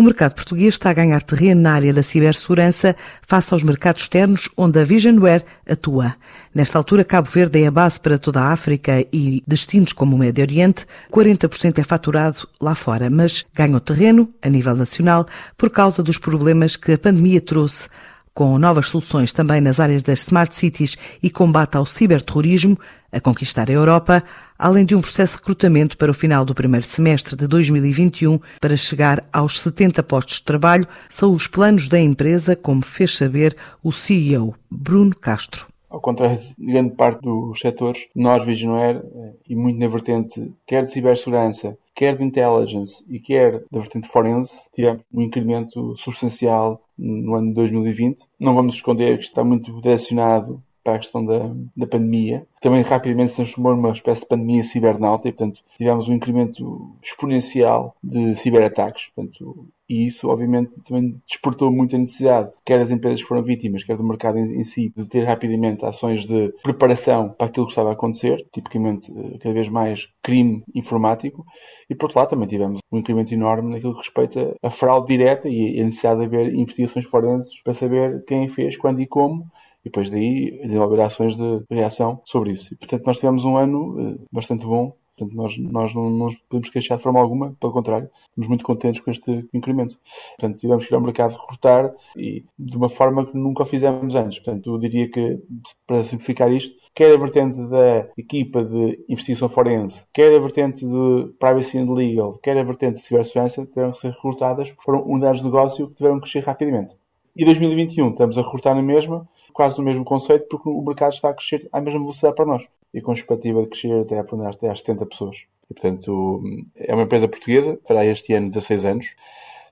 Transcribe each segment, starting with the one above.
O mercado português está a ganhar terreno na área da cibersegurança face aos mercados externos onde a Visionware atua. Nesta altura, Cabo Verde é a base para toda a África e destinos como o Médio Oriente. 40% é faturado lá fora, mas ganham terreno a nível nacional por causa dos problemas que a pandemia trouxe com novas soluções também nas áreas das smart cities e combate ao ciberterrorismo, a conquistar a Europa, além de um processo de recrutamento para o final do primeiro semestre de 2021 para chegar aos 70 postos de trabalho, são os planos da empresa, como fez saber o CEO Bruno Castro. Ao contrário de grande parte dos setores, nós, Visionaire, e muito na vertente quer de cibersegurança, quer de intelligence e quer da vertente forense, tivemos um incremento substancial no ano de 2020. Não vamos esconder que está muito direcionado para a questão da, da pandemia, também rapidamente se transformou numa espécie de pandemia cibernáutica e, portanto, tivemos um incremento exponencial de ciberataques. Portanto, e isso, obviamente, também despertou muita necessidade, quer das empresas que foram vítimas, quer do mercado em, em si, de ter rapidamente ações de preparação para aquilo que estava a acontecer, tipicamente eh, cada vez mais crime informático, e por outro lado também tivemos um incremento enorme naquilo que respeita a fraude direta e a necessidade de haver investigações forenses para saber quem fez, quando e como, e depois daí desenvolver ações de reação sobre isso. E, portanto, nós tivemos um ano eh, bastante bom. Portanto, nós, nós não, nos podemos queixar de forma alguma, pelo contrário, estamos muito contentes com este incremento. Portanto, tivemos que ir ao mercado recrutar e de uma forma que nunca fizemos antes. Portanto, eu diria que, para simplificar isto, quer a vertente da equipa de investigação forense, quer a vertente de privacy and legal, quer a vertente de cibersegurança, tiveram que ser recrutadas, foram unidades de negócio que tiveram que crescer rapidamente. E 2021 estamos a recrutar na mesma, quase no mesmo conceito, porque o mercado está a crescer à mesma velocidade para nós. E com expectativa de crescer até, até às 70 pessoas. E, portanto, é uma empresa portuguesa, fará este ano 16 anos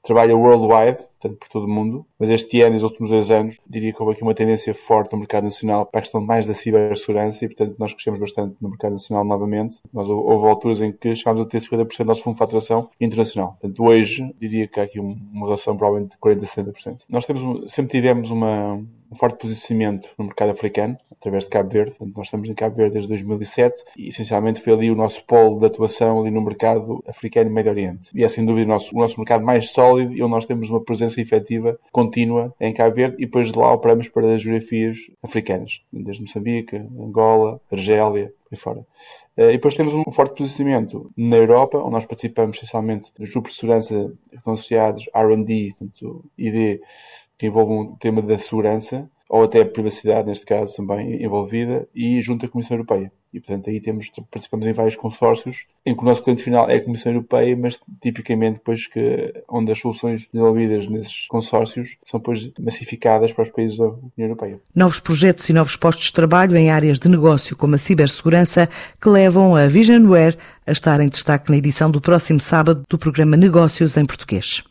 trabalha worldwide, portanto por todo o mundo, mas este ano e os últimos dois anos diria que houve aqui uma tendência forte no mercado nacional para a questão mais da cibersegurança e portanto nós crescemos bastante no mercado nacional novamente. Nós, houve alturas em que chegámos a ter 50% do nosso fundo de faturação internacional. Portanto hoje diria que há aqui uma relação provavelmente de 40% a 60%. Nós temos, sempre tivemos uma, um forte posicionamento no mercado africano, através de Cabo Verde. Portanto, nós estamos em Cabo Verde desde 2007 e, essencialmente, foi ali o nosso polo de atuação ali no mercado africano e Médio Oriente. E é, sem dúvida, o nosso, o nosso mercado mais sólido e onde nós temos uma presença efetiva contínua em Cabo Verde e depois de lá operamos para as geografias africanas, desde Moçambique, Angola, Argélia, e fora. Eh, e depois temos um forte posicionamento na Europa, onde nós participamos essencialmente dos grupos de segurança que estão associados R&D, ID, que envolvam o tema da segurança, ou até a privacidade, neste caso, também envolvida, e junto à Comissão Europeia. E, portanto, aí temos, participamos em vários consórcios, em que o nosso cliente final é a Comissão Europeia, mas tipicamente depois que, onde as soluções desenvolvidas nesses consórcios são depois massificadas para os países da União Europeia. Novos projetos e novos postos de trabalho em áreas de negócio como a cibersegurança que levam a Visionware a estar em destaque na edição do próximo sábado do programa Negócios em Português.